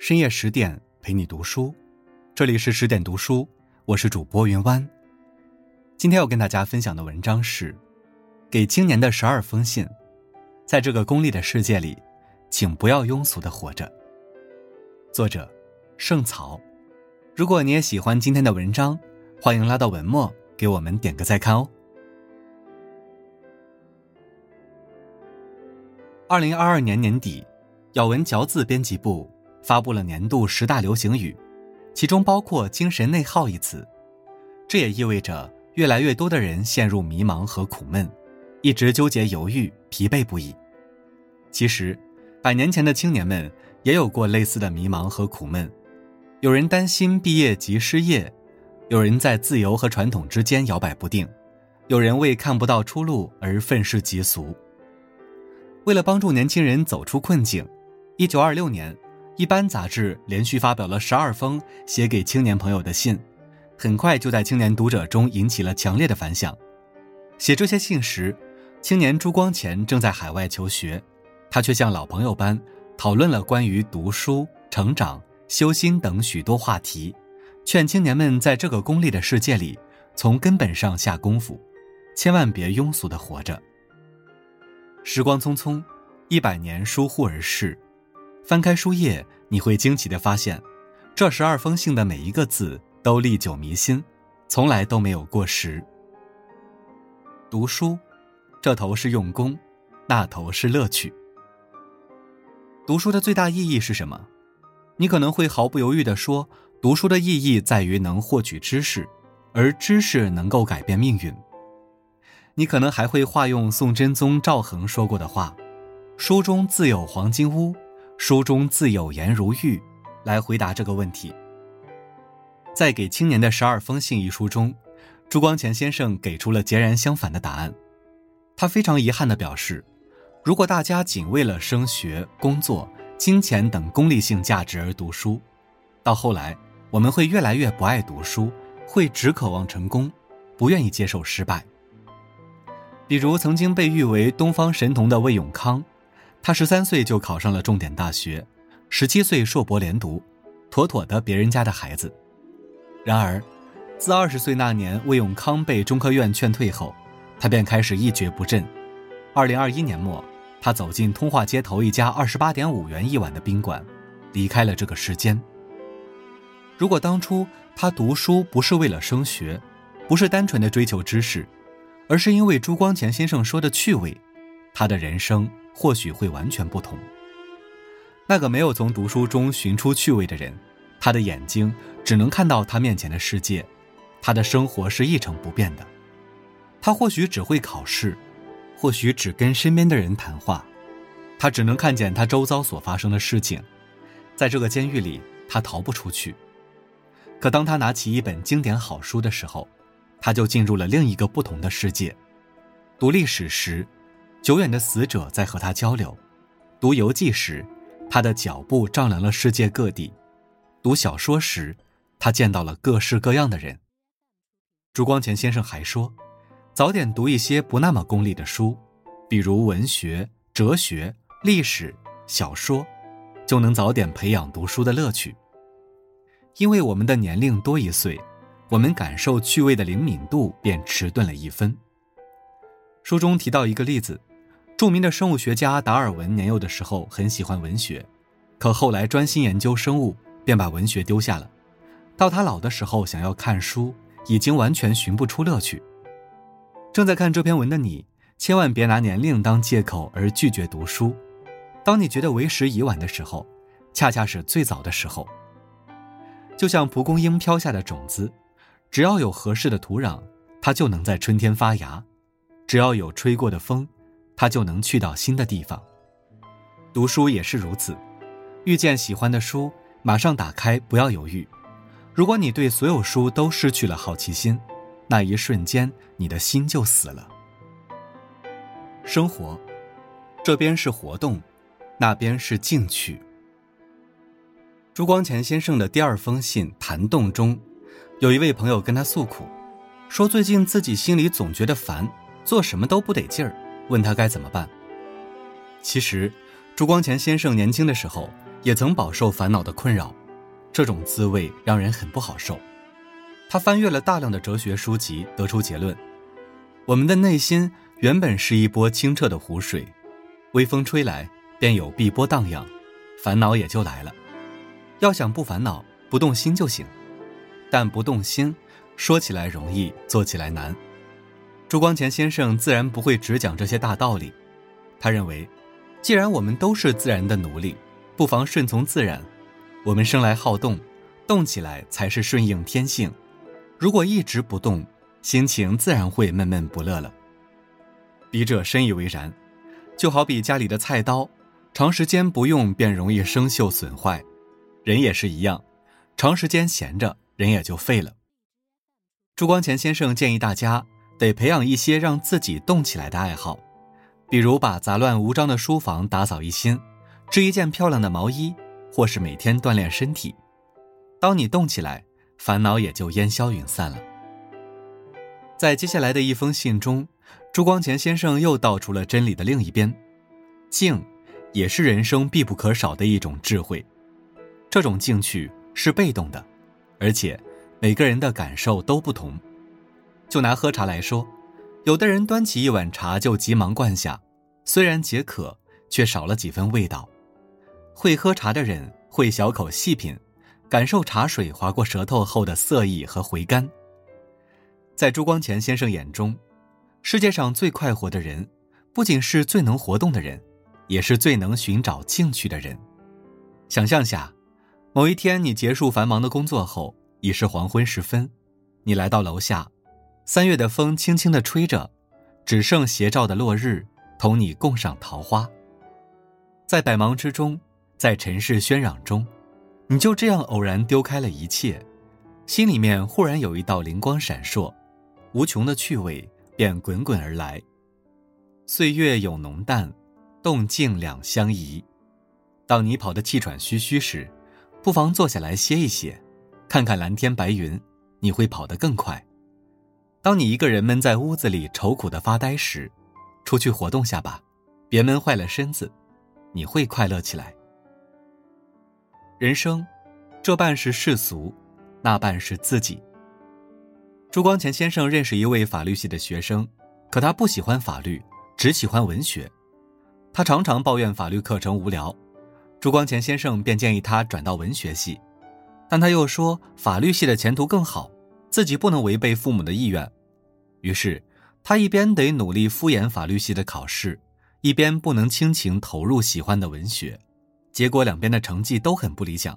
深夜十点陪你读书，这里是十点读书，我是主播云湾。今天要跟大家分享的文章是《给青年的十二封信》。在这个功利的世界里，请不要庸俗的活着。作者：圣草。如果你也喜欢今天的文章，欢迎拉到文末给我们点个再看哦。二零二二年年底，咬文嚼字编辑部。发布了年度十大流行语，其中包括“精神内耗”一词。这也意味着越来越多的人陷入迷茫和苦闷，一直纠结犹豫，疲惫不已。其实，百年前的青年们也有过类似的迷茫和苦闷。有人担心毕业即失业，有人在自由和传统之间摇摆不定，有人为看不到出路而愤世嫉俗。为了帮助年轻人走出困境，一九二六年。一般杂志连续发表了十二封写给青年朋友的信，很快就在青年读者中引起了强烈的反响。写这些信时，青年朱光潜正在海外求学，他却像老朋友般讨论了关于读书、成长、修心等许多话题，劝青年们在这个功利的世界里从根本上下功夫，千万别庸俗的活着。时光匆匆，一百年疏忽而逝。翻开书页，你会惊奇地发现，这十二封信的每一个字都历久弥新，从来都没有过时。读书，这头是用功，那头是乐趣。读书的最大意义是什么？你可能会毫不犹豫地说，读书的意义在于能获取知识，而知识能够改变命运。你可能还会化用宋真宗赵恒说过的话：“书中自有黄金屋。”书中自有颜如玉，来回答这个问题。在《给青年的十二封信》一书中，朱光潜先生给出了截然相反的答案。他非常遗憾地表示，如果大家仅为了升学、工作、金钱等功利性价值而读书，到后来我们会越来越不爱读书，会只渴望成功，不愿意接受失败。比如曾经被誉为东方神童的魏永康。他十三岁就考上了重点大学，十七岁硕博连读，妥妥的别人家的孩子。然而，自二十岁那年魏永康被中科院劝退后，他便开始一蹶不振。二零二一年末，他走进通化街头一家二十八点五元一晚的宾馆，离开了这个世间。如果当初他读书不是为了升学，不是单纯的追求知识，而是因为朱光潜先生说的趣味，他的人生。或许会完全不同。那个没有从读书中寻出趣味的人，他的眼睛只能看到他面前的世界，他的生活是一成不变的。他或许只会考试，或许只跟身边的人谈话，他只能看见他周遭所发生的事情。在这个监狱里，他逃不出去。可当他拿起一本经典好书的时候，他就进入了另一个不同的世界。读历史时。久远的死者在和他交流，读游记时，他的脚步丈量了世界各地；读小说时，他见到了各式各样的人。朱光潜先生还说，早点读一些不那么功利的书，比如文学、哲学、历史、小说，就能早点培养读书的乐趣。因为我们的年龄多一岁，我们感受趣味的灵敏度便迟钝了一分。书中提到一个例子。著名的生物学家达尔文年幼的时候很喜欢文学，可后来专心研究生物，便把文学丢下了。到他老的时候想要看书，已经完全寻不出乐趣。正在看这篇文的你，千万别拿年龄当借口而拒绝读书。当你觉得为时已晚的时候，恰恰是最早的时候。就像蒲公英飘下的种子，只要有合适的土壤，它就能在春天发芽；只要有吹过的风。他就能去到新的地方。读书也是如此，遇见喜欢的书，马上打开，不要犹豫。如果你对所有书都失去了好奇心，那一瞬间你的心就死了。生活，这边是活动，那边是静取。朱光潜先生的第二封信《谈动》中，有一位朋友跟他诉苦，说最近自己心里总觉得烦，做什么都不得劲儿。问他该怎么办。其实，朱光潜先生年轻的时候也曾饱受烦恼的困扰，这种滋味让人很不好受。他翻阅了大量的哲学书籍，得出结论：我们的内心原本是一波清澈的湖水，微风吹来便有碧波荡漾，烦恼也就来了。要想不烦恼，不动心就行。但不动心，说起来容易，做起来难。朱光潜先生自然不会只讲这些大道理，他认为，既然我们都是自然的奴隶，不妨顺从自然。我们生来好动，动起来才是顺应天性。如果一直不动，心情自然会闷闷不乐了。笔者深以为然，就好比家里的菜刀，长时间不用便容易生锈损坏，人也是一样，长时间闲着，人也就废了。朱光潜先生建议大家。得培养一些让自己动起来的爱好，比如把杂乱无章的书房打扫一新，织一件漂亮的毛衣，或是每天锻炼身体。当你动起来，烦恼也就烟消云散了。在接下来的一封信中，朱光潜先生又道出了真理的另一边：静，也是人生必不可少的一种智慧。这种静趣是被动的，而且每个人的感受都不同。就拿喝茶来说，有的人端起一碗茶就急忙灌下，虽然解渴，却少了几分味道。会喝茶的人会小口细品，感受茶水划过舌头后的涩意和回甘。在朱光潜先生眼中，世界上最快活的人，不仅是最能活动的人，也是最能寻找兴趣的人。想象下，某一天你结束繁忙的工作后，已是黄昏时分，你来到楼下。三月的风轻轻地吹着，只剩斜照的落日同你共赏桃花。在百忙之中，在尘世喧嚷中，你就这样偶然丢开了一切，心里面忽然有一道灵光闪烁，无穷的趣味便滚滚而来。岁月有浓淡，动静两相宜。当你跑得气喘吁吁时，不妨坐下来歇一歇，看看蓝天白云，你会跑得更快。当你一个人闷在屋子里愁苦的发呆时，出去活动下吧，别闷坏了身子，你会快乐起来。人生，这半是世俗，那半是自己。朱光潜先生认识一位法律系的学生，可他不喜欢法律，只喜欢文学。他常常抱怨法律课程无聊，朱光潜先生便建议他转到文学系，但他又说法律系的前途更好。自己不能违背父母的意愿，于是他一边得努力敷衍法律系的考试，一边不能倾情投入喜欢的文学，结果两边的成绩都很不理想。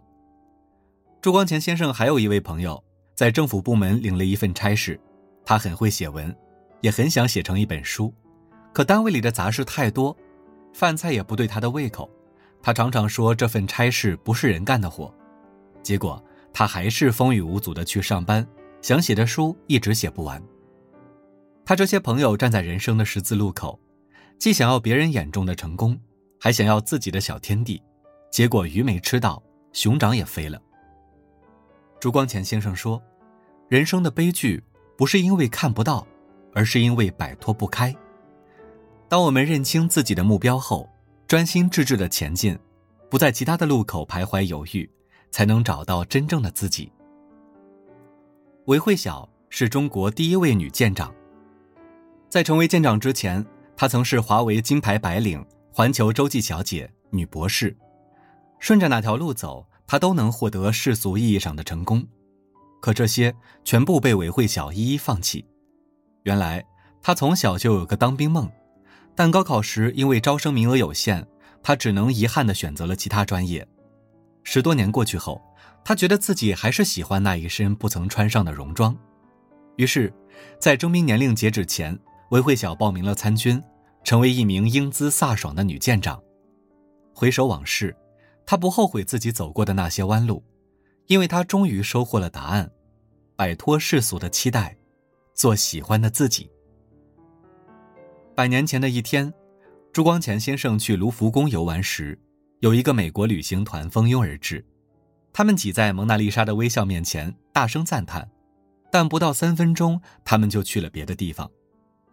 朱光潜先生还有一位朋友，在政府部门领了一份差事，他很会写文，也很想写成一本书，可单位里的杂事太多，饭菜也不对他的胃口，他常常说这份差事不是人干的活，结果他还是风雨无阻的去上班。想写的书一直写不完。他这些朋友站在人生的十字路口，既想要别人眼中的成功，还想要自己的小天地，结果鱼没吃到，熊掌也飞了。朱光潜先生说：“人生的悲剧不是因为看不到，而是因为摆脱不开。当我们认清自己的目标后，专心致志的前进，不在其他的路口徘徊犹豫，才能找到真正的自己。”韦慧晓是中国第一位女舰长。在成为舰长之前，她曾是华为金牌白领、环球洲际小姐、女博士。顺着哪条路走，她都能获得世俗意义上的成功。可这些全部被韦慧晓一一放弃。原来她从小就有个当兵梦，但高考时因为招生名额有限，她只能遗憾地选择了其他专业。十多年过去后。他觉得自己还是喜欢那一身不曾穿上的戎装，于是，在征兵年龄截止前，韦慧晓报名了参军，成为一名英姿飒爽的女舰长。回首往事，她不后悔自己走过的那些弯路，因为她终于收获了答案：摆脱世俗的期待，做喜欢的自己。百年前的一天，朱光潜先生去卢浮宫游玩时，有一个美国旅行团蜂拥而至。他们挤在蒙娜丽莎的微笑面前，大声赞叹，但不到三分钟，他们就去了别的地方。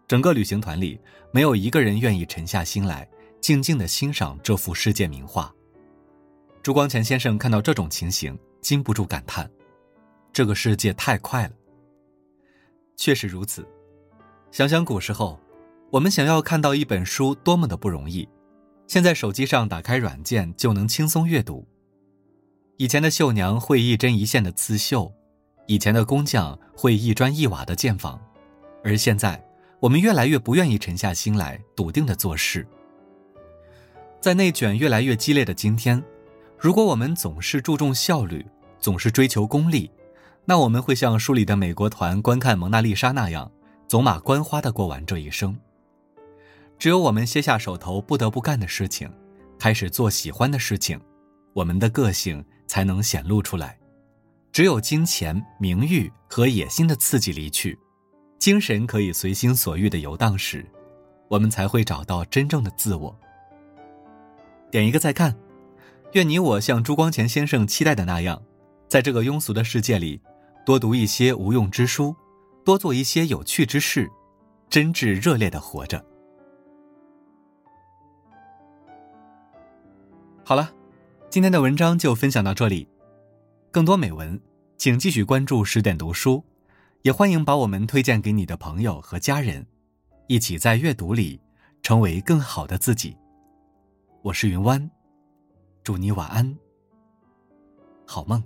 整个旅行团里，没有一个人愿意沉下心来，静静地欣赏这幅世界名画。朱光潜先生看到这种情形，禁不住感叹：“这个世界太快了。”确实如此。想想古时候，我们想要看到一本书多么的不容易，现在手机上打开软件就能轻松阅读。以前的绣娘会一针一线的刺绣，以前的工匠会一砖一瓦的建房，而现在，我们越来越不愿意沉下心来笃定的做事。在内卷越来越激烈的今天，如果我们总是注重效率，总是追求功利，那我们会像书里的美国团观看蒙娜丽莎那样，走马观花的过完这一生。只有我们歇下手头不得不干的事情，开始做喜欢的事情，我们的个性才能显露出来。只有金钱、名誉和野心的刺激离去，精神可以随心所欲的游荡时，我们才会找到真正的自我。点一个再看，愿你我像朱光潜先生期待的那样，在这个庸俗的世界里，多读一些无用之书，多做一些有趣之事，真挚热烈的活着。好了，今天的文章就分享到这里，更多美文，请继续关注十点读书，也欢迎把我们推荐给你的朋友和家人，一起在阅读里成为更好的自己。我是云湾，祝你晚安，好梦。